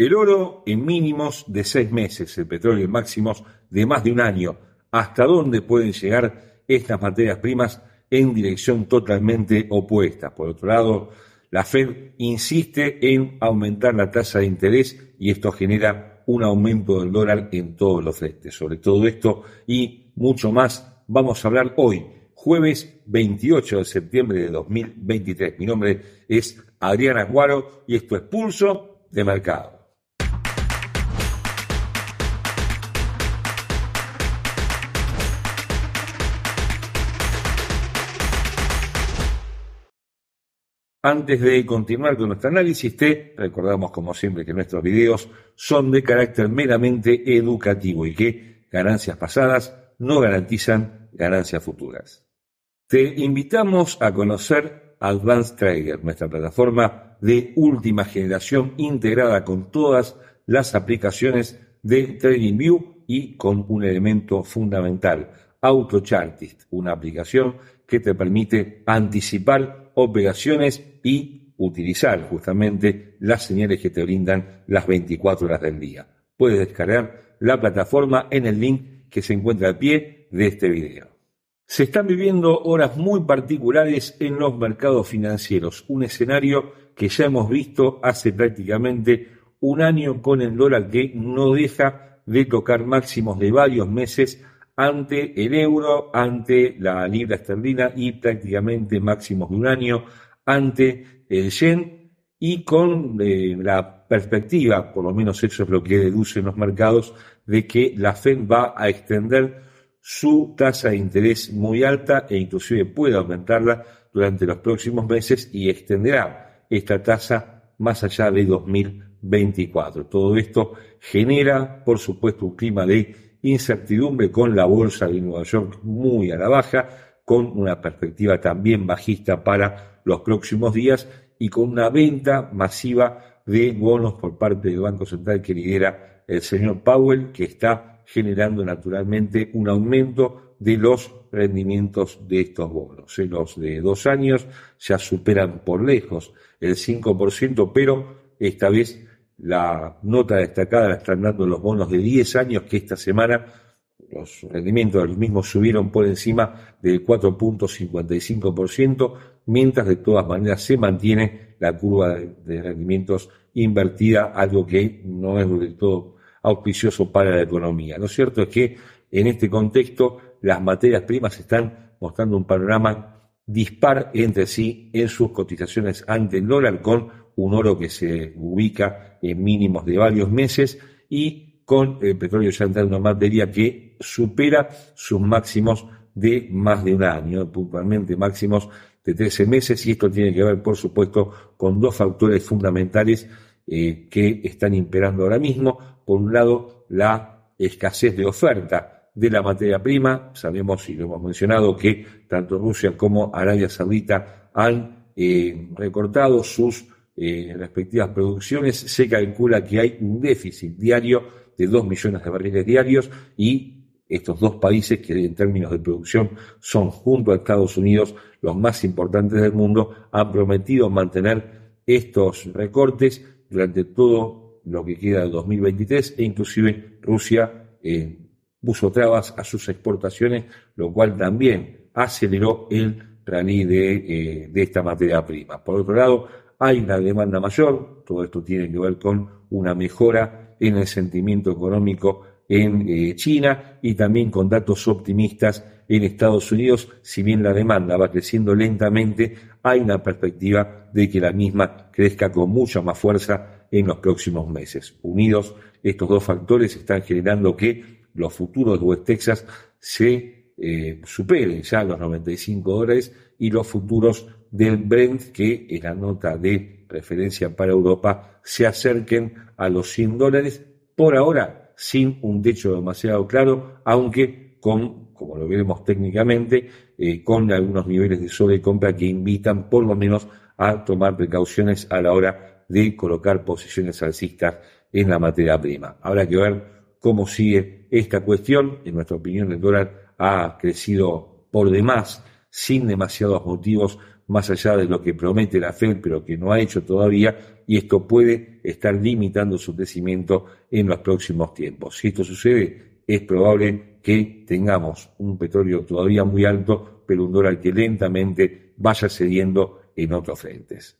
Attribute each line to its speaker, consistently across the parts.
Speaker 1: El oro en mínimos de seis meses, el petróleo en máximos de más de un año. ¿Hasta dónde pueden llegar estas materias primas en dirección totalmente opuesta? Por otro lado, la Fed insiste en aumentar la tasa de interés y esto genera un aumento del dólar en todos los frentes. Sobre todo esto y mucho más vamos a hablar hoy, jueves 28 de septiembre de 2023. Mi nombre es Adriana Aguaro y esto es Pulso de Mercado. Antes de continuar con nuestro análisis, te recordamos como siempre que nuestros videos son de carácter meramente educativo y que ganancias pasadas no garantizan ganancias futuras. Te invitamos a conocer Advanced Trader, nuestra plataforma de última generación integrada con todas las aplicaciones de TradingView y con un elemento fundamental, AutoChartist, una aplicación que te permite anticipar operaciones y utilizar justamente las señales que te brindan las 24 horas del día. Puedes descargar la plataforma en el link que se encuentra al pie de este video. Se están viviendo horas muy particulares en los mercados financieros, un escenario que ya hemos visto hace prácticamente un año con el dólar que no deja de tocar máximos de varios meses ante el euro, ante la libra esterlina y prácticamente máximos de un año ante el yen y con eh, la perspectiva, por lo menos eso es lo que deducen los mercados, de que la Fed va a extender su tasa de interés muy alta e inclusive puede aumentarla durante los próximos meses y extenderá esta tasa más allá de 2024. Todo esto genera, por supuesto, un clima de incertidumbre con la bolsa de Nueva York muy a la baja, con una perspectiva también bajista para los próximos días y con una venta masiva de bonos por parte del Banco Central que lidera el señor Powell, que está generando naturalmente un aumento de los rendimientos de estos bonos. En los de dos años ya superan por lejos el 5%, pero esta vez la nota destacada la están dando los bonos de 10 años que esta semana los rendimientos de los mismos subieron por encima del 4.55%, mientras de todas maneras se mantiene la curva de rendimientos invertida, algo que no es del todo auspicioso para la economía. Lo cierto es que en este contexto las materias primas están mostrando un panorama dispar entre sí en sus cotizaciones ante el dólar, con un oro que se ubica en mínimos de varios meses y con el petróleo ya entrando en materia que supera sus máximos de más de un año, puntualmente máximos de 13 meses, y esto tiene que ver, por supuesto, con dos factores fundamentales eh, que están imperando ahora mismo. Por un lado, la escasez de oferta de la materia prima. Sabemos, y lo hemos mencionado, que tanto Rusia como Arabia Saudita han eh, recortado sus eh, respectivas producciones. Se calcula que hay un déficit diario de 2 millones de barriles diarios y estos dos países que en términos de producción son junto a Estados Unidos los más importantes del mundo, han prometido mantener estos recortes durante todo lo que queda de 2023 e inclusive Rusia eh, puso trabas a sus exportaciones, lo cual también aceleró el rally de, eh, de esta materia prima. Por otro lado, hay una demanda mayor, todo esto tiene que ver con una mejora en el sentimiento económico en eh, China y también con datos optimistas en Estados Unidos, si bien la demanda va creciendo lentamente, hay una perspectiva de que la misma crezca con mucha más fuerza en los próximos meses. Unidos, estos dos factores están generando que los futuros de West Texas se eh, superen ya los 95 dólares y los futuros del Brent, que es la nota de referencia para Europa, se acerquen a los 100 dólares. Por ahora, sin un techo demasiado claro, aunque con, como lo veremos técnicamente, eh, con algunos niveles de sobrecompra que invitan por lo menos a tomar precauciones a la hora de colocar posiciones alcistas en la materia prima. Habrá que ver cómo sigue esta cuestión. En nuestra opinión, el dólar ha crecido por demás, sin demasiados motivos más allá de lo que promete la Fed, pero que no ha hecho todavía, y esto puede estar limitando su crecimiento en los próximos tiempos. Si esto sucede, es probable que tengamos un petróleo todavía muy alto, pero un dólar que lentamente vaya cediendo en otros frentes.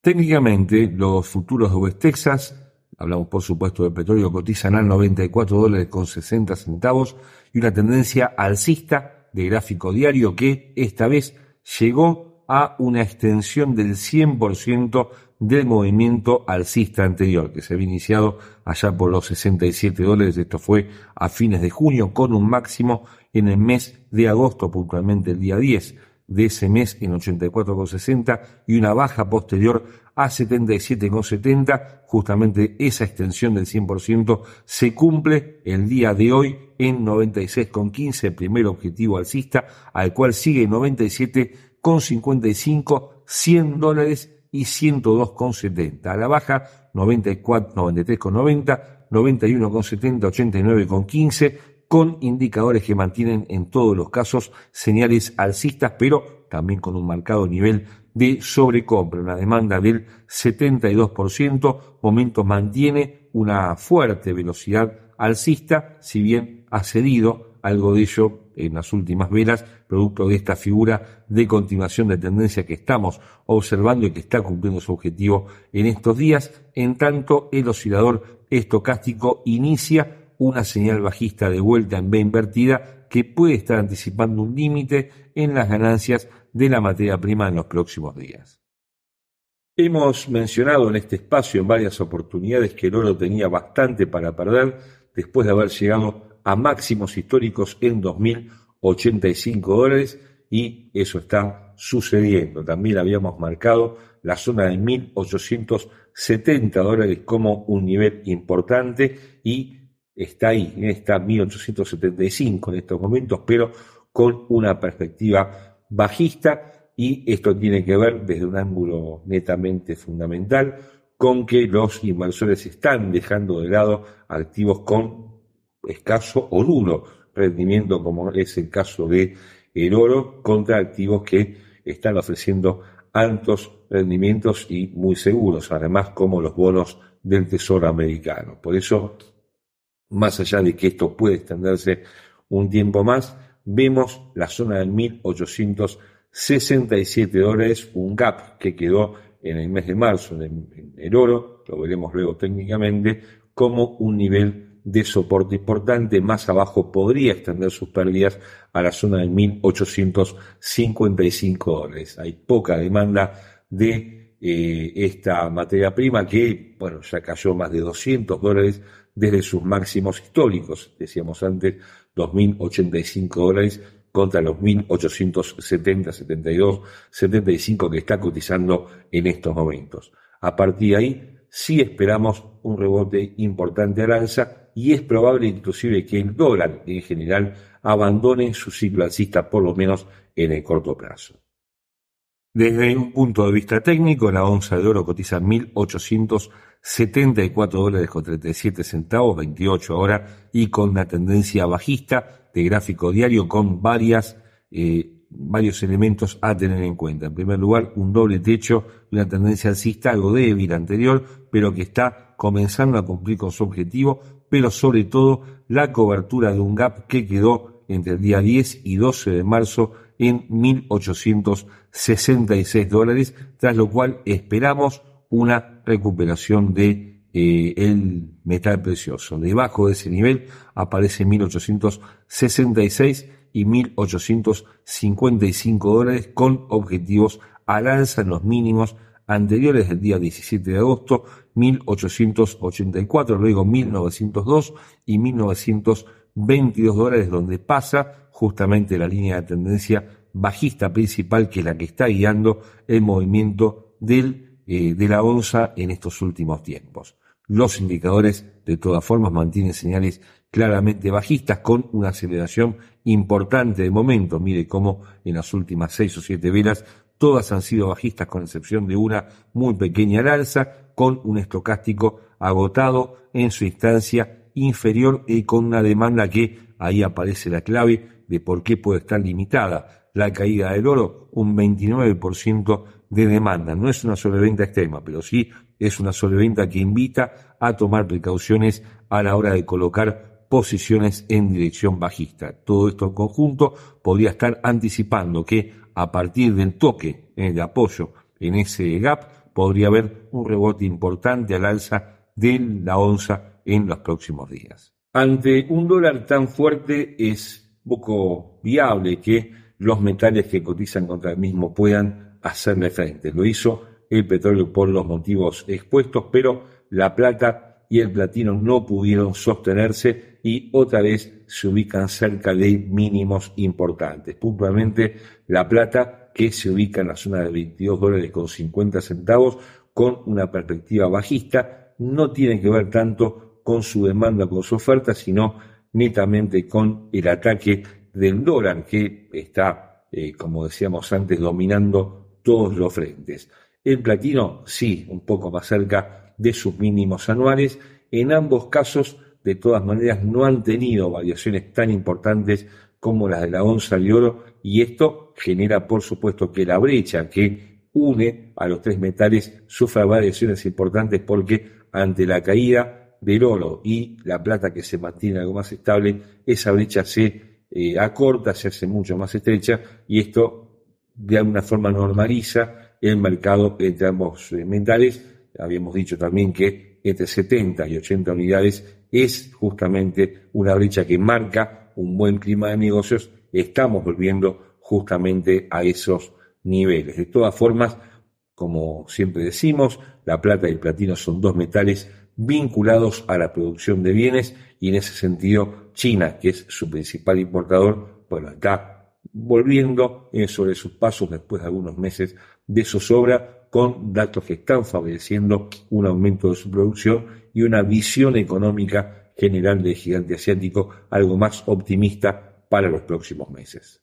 Speaker 1: Técnicamente, los futuros de West Texas, hablamos por supuesto de petróleo, cotizan a 94 dólares con 60 centavos y una tendencia alcista de gráfico diario que esta vez llegó a una extensión del 100% del movimiento alcista anterior, que se había iniciado allá por los 67 dólares. Esto fue a fines de junio, con un máximo en el mes de agosto, puntualmente el día 10 de ese mes en 84,60 y una baja posterior a 77,70. Justamente esa extensión del 100% se cumple el día de hoy en 96,15, el primer objetivo alcista, al cual sigue 97,55, 100 dólares y 102,70. A la baja 94, 93,90, 91,70, 89,15 con indicadores que mantienen en todos los casos señales alcistas, pero también con un marcado nivel de sobrecompra, una demanda del 72%, momento mantiene una fuerte velocidad alcista, si bien ha cedido algo de ello en las últimas velas, producto de esta figura de continuación de tendencia que estamos observando y que está cumpliendo su objetivo en estos días, en tanto el oscilador estocástico inicia una señal bajista de vuelta en B invertida que puede estar anticipando un límite en las ganancias de la materia prima en los próximos días. Hemos mencionado en este espacio en varias oportunidades que el oro tenía bastante para perder después de haber llegado a máximos históricos en 2.085 dólares y eso está sucediendo. También habíamos marcado la zona de 1.870 dólares como un nivel importante y está ahí, está 1875 en estos momentos, pero con una perspectiva bajista y esto tiene que ver desde un ángulo netamente fundamental con que los inversores están dejando de lado activos con escaso o nulo rendimiento, como es el caso de el oro, contra activos que están ofreciendo altos rendimientos y muy seguros, además como los bonos del Tesoro americano. Por eso más allá de que esto puede extenderse un tiempo más, vemos la zona de 1.867 dólares, un gap que quedó en el mes de marzo en el oro, lo veremos luego técnicamente, como un nivel de soporte importante. Más abajo podría extender sus pérdidas a la zona de 1.855 dólares. Hay poca demanda de eh, esta materia prima que, bueno, ya cayó más de 200 dólares desde sus máximos históricos, decíamos antes, 2.085 dólares contra los 1.870, 72, 75 que está cotizando en estos momentos. A partir de ahí, sí esperamos un rebote importante al alza y es probable inclusive que el dólar en general abandone su ciclo alcista por lo menos en el corto plazo. Desde un punto de vista técnico, la onza de oro cotiza 1.874 dólares con 37 centavos, 28 ahora, y con una tendencia bajista de gráfico diario con varias, eh, varios elementos a tener en cuenta. En primer lugar, un doble techo una tendencia alcista algo débil anterior, pero que está comenzando a cumplir con su objetivo, pero sobre todo la cobertura de un gap que quedó entre el día 10 y 12 de marzo en 1.866 dólares, tras lo cual esperamos una recuperación de eh, el metal precioso. Debajo de ese nivel aparece 1.866 y 1.855 dólares con objetivos al alza en los mínimos anteriores del día 17 de agosto, 1.884, luego 1.902 y 1.922 dólares, donde pasa justamente la línea de tendencia bajista principal que es la que está guiando el movimiento del, eh, de la onza en estos últimos tiempos. Los indicadores, de todas formas, mantienen señales claramente bajistas con una aceleración importante de momento. Mire cómo en las últimas seis o siete velas todas han sido bajistas con excepción de una muy pequeña al alza, con un estocástico agotado en su instancia inferior y con una demanda que ahí aparece la clave de por qué puede estar limitada la caída del oro, un 29% de demanda. No es una sobreventa extrema, pero sí es una sobreventa que invita a tomar precauciones a la hora de colocar posiciones en dirección bajista. Todo esto en conjunto podría estar anticipando que a partir del toque de apoyo en ese gap podría haber un rebote importante al alza de la onza en los próximos días. Ante un dólar tan fuerte es poco viable que los metales que cotizan contra el mismo puedan hacerle frente. Lo hizo el petróleo por los motivos expuestos, pero la plata y el platino no pudieron sostenerse y otra vez se ubican cerca de mínimos importantes. Puntualmente la plata que se ubica en la zona de 22 dólares con 50 centavos con una perspectiva bajista no tiene que ver tanto con su demanda, con su oferta, sino netamente con el ataque del dólar que está, eh, como decíamos antes, dominando todos los frentes. El platino, sí, un poco más cerca de sus mínimos anuales. En ambos casos, de todas maneras, no han tenido variaciones tan importantes como las de la onza de oro y esto genera, por supuesto, que la brecha que une a los tres metales sufra variaciones importantes porque ante la caída del oro y la plata que se mantiene algo más estable, esa brecha se eh, acorta, se hace mucho más estrecha y esto de alguna forma normaliza el mercado entre ambos eh, metales. Habíamos dicho también que entre 70 y 80 unidades es justamente una brecha que marca un buen clima de negocios. Estamos volviendo justamente a esos niveles. De todas formas, como siempre decimos, la plata y el platino son dos metales vinculados a la producción de bienes y en ese sentido China, que es su principal importador, bueno, está volviendo sobre sus pasos después de algunos meses de zozobra con datos que están favoreciendo un aumento de su producción y una visión económica general del gigante asiático algo más optimista para los próximos meses.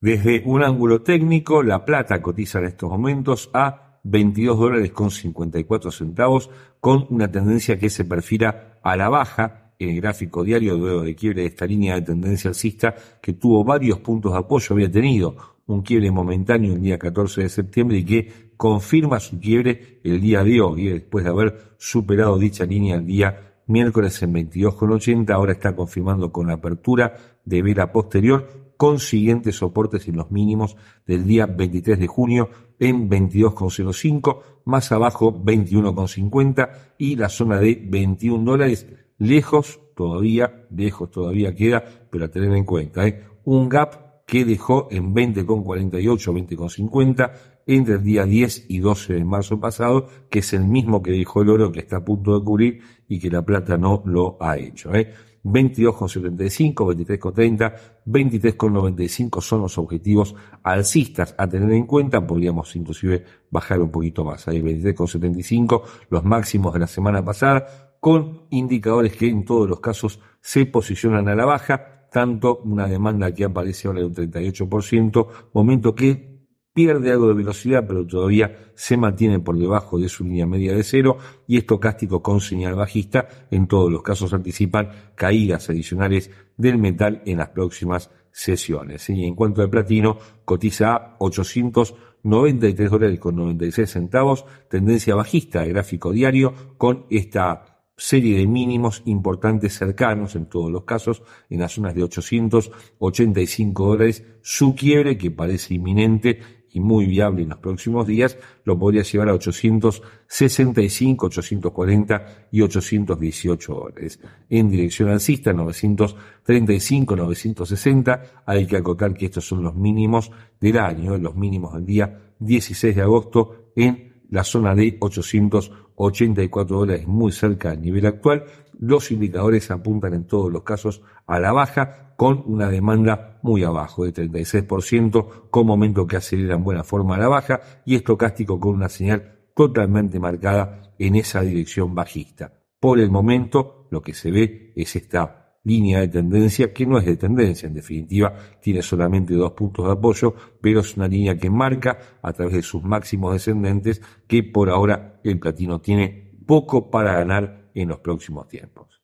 Speaker 1: Desde un ángulo técnico, la plata cotiza en estos momentos a 22 dólares con 54 centavos, con una tendencia que se perfila a la baja en el gráfico diario luego de quiebre de esta línea de tendencia alcista que tuvo varios puntos de apoyo, había tenido un quiebre momentáneo el día 14 de septiembre y que confirma su quiebre el día de hoy, después de haber superado dicha línea el día miércoles en 22,80, ahora está confirmando con la apertura de vela posterior con siguientes soportes en los mínimos del día 23 de junio en 22,05, más abajo 21,50 y la zona de 21 dólares lejos todavía, lejos todavía queda, pero a tener en cuenta, ¿eh? un gap que dejó en 20,48, 20,50 entre el día 10 y 12 de marzo pasado, que es el mismo que dejó el oro que está a punto de cubrir y que la plata no lo ha hecho. ¿eh? 22,75, 23,30, 23,95 son los objetivos alcistas a tener en cuenta. Podríamos inclusive bajar un poquito más. Hay 23,75, los máximos de la semana pasada, con indicadores que en todos los casos se posicionan a la baja. Tanto una demanda que aparece ahora de un 38%, momento que pierde algo de velocidad, pero todavía se mantiene por debajo de su línea media de cero y estocástico con señal bajista. En todos los casos anticipan caídas adicionales del metal en las próximas sesiones. Y en cuanto al platino, cotiza a 893 dólares con 96 centavos, tendencia bajista de gráfico diario con esta serie de mínimos importantes cercanos en todos los casos, en las zonas de 885 dólares, su quiebre que parece inminente y muy viable en los próximos días, lo podría llevar a 865, 840 y 818 dólares. En dirección alcista, 935, 960, hay que acotar que estos son los mínimos del año, los mínimos del día 16 de agosto en la zona de 884 dólares muy cerca del nivel actual. Los indicadores apuntan en todos los casos a la baja con una demanda muy abajo de 36% con momento que acelera en buena forma la baja y estocástico con una señal totalmente marcada en esa dirección bajista. Por el momento lo que se ve es esta línea de tendencia que no es de tendencia, en definitiva tiene solamente dos puntos de apoyo, pero es una línea que marca a través de sus máximos descendentes que por ahora el platino tiene poco para ganar en los próximos tiempos.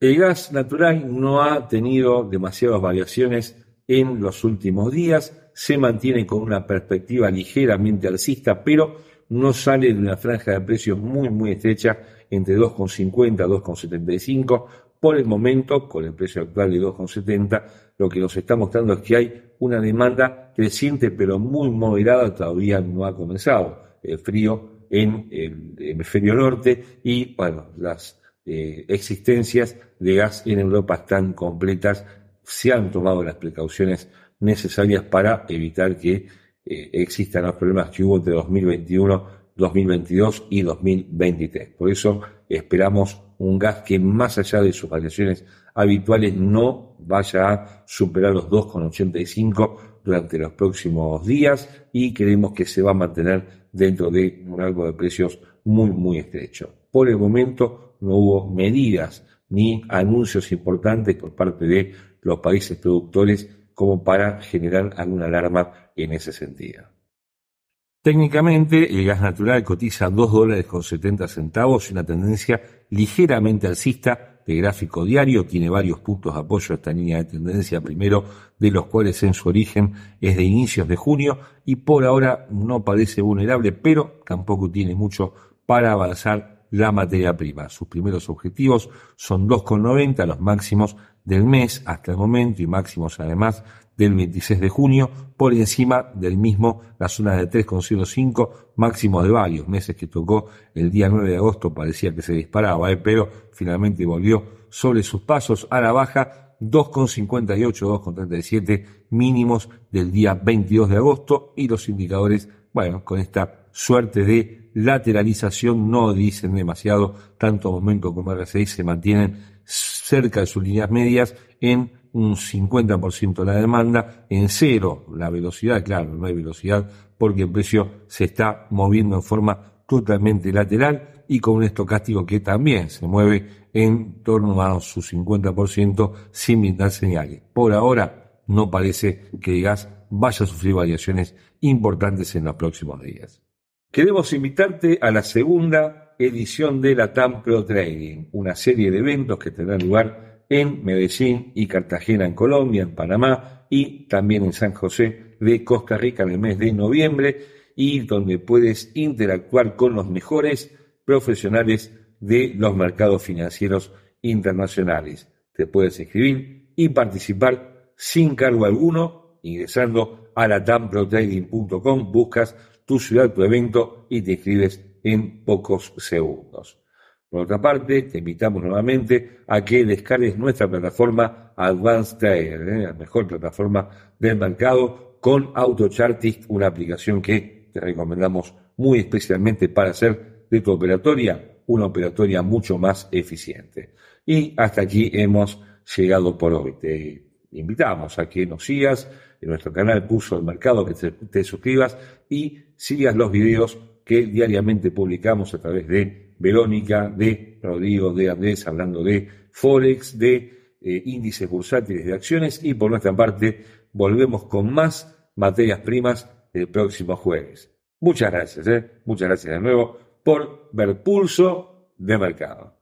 Speaker 1: El gas natural no ha tenido demasiadas variaciones en los últimos días, se mantiene con una perspectiva ligeramente alcista, pero no sale de una franja de precios muy, muy estrecha entre 2,50 a 2,75. Por el momento, con el precio actual de 2,70, lo que nos está mostrando es que hay una demanda creciente pero muy moderada, todavía no ha comenzado el frío en el hemisferio norte y, bueno, las eh, existencias de gas en Europa están completas, se han tomado las precauciones necesarias para evitar que eh, existan los problemas que hubo entre 2021, 2022 y 2023. Por eso esperamos un gas que más allá de sus variaciones habituales no vaya a superar los 2,85 durante los próximos días y creemos que se va a mantener dentro de un rango de precios muy, muy estrecho. Por el momento no hubo medidas ni anuncios importantes por parte de los países productores como para generar alguna alarma en ese sentido. Técnicamente, el gas natural cotiza 2 dólares con 70 centavos una tendencia ligeramente alcista de gráfico diario. Tiene varios puntos de apoyo a esta línea de tendencia, primero de los cuales en su origen es de inicios de junio y por ahora no parece vulnerable, pero tampoco tiene mucho para avanzar la materia prima. Sus primeros objetivos son 2,90, los máximos del mes hasta el momento y máximos además del 26 de junio, por encima del mismo la zona de 3,05, máximo de varios meses que tocó el día 9 de agosto, parecía que se disparaba, ¿eh? pero finalmente volvió sobre sus pasos a la baja, 2,58, 2,37 mínimos del día 22 de agosto y los indicadores, bueno, con esta suerte de lateralización no dicen demasiado, tanto momento como RSI se mantienen cerca de sus líneas medias en un 50% la demanda, en cero la velocidad, claro, no hay velocidad porque el precio se está moviendo en forma totalmente lateral y con un estocástico que también se mueve en torno a su 50% sin brindar señales. Por ahora no parece que el gas vaya a sufrir variaciones importantes en los próximos días. Queremos invitarte a la segunda edición de la TAM Pro Trading, una serie de eventos que tendrán lugar en Medellín y Cartagena en Colombia, en Panamá y también en San José de Costa Rica en el mes de noviembre y donde puedes interactuar con los mejores profesionales de los mercados financieros internacionales. Te puedes escribir y participar sin cargo alguno ingresando a latamprotrading.com, buscas tu ciudad, tu evento y te inscribes en pocos segundos. Por otra parte, te invitamos nuevamente a que descargues nuestra plataforma Advanced Trader, ¿eh? la mejor plataforma del mercado, con AutoChartist, una aplicación que te recomendamos muy especialmente para hacer de tu operatoria una operatoria mucho más eficiente. Y hasta aquí hemos llegado por hoy. Te invitamos a que nos sigas en nuestro canal Puso el Mercado, que te, te suscribas y sigas los videos que diariamente publicamos a través de Verónica, de Rodrigo, de Andrés, hablando de Forex, de eh, índices bursátiles de acciones y por nuestra parte volvemos con más materias primas el próximo jueves. Muchas gracias, ¿eh? muchas gracias de nuevo por ver pulso de mercado.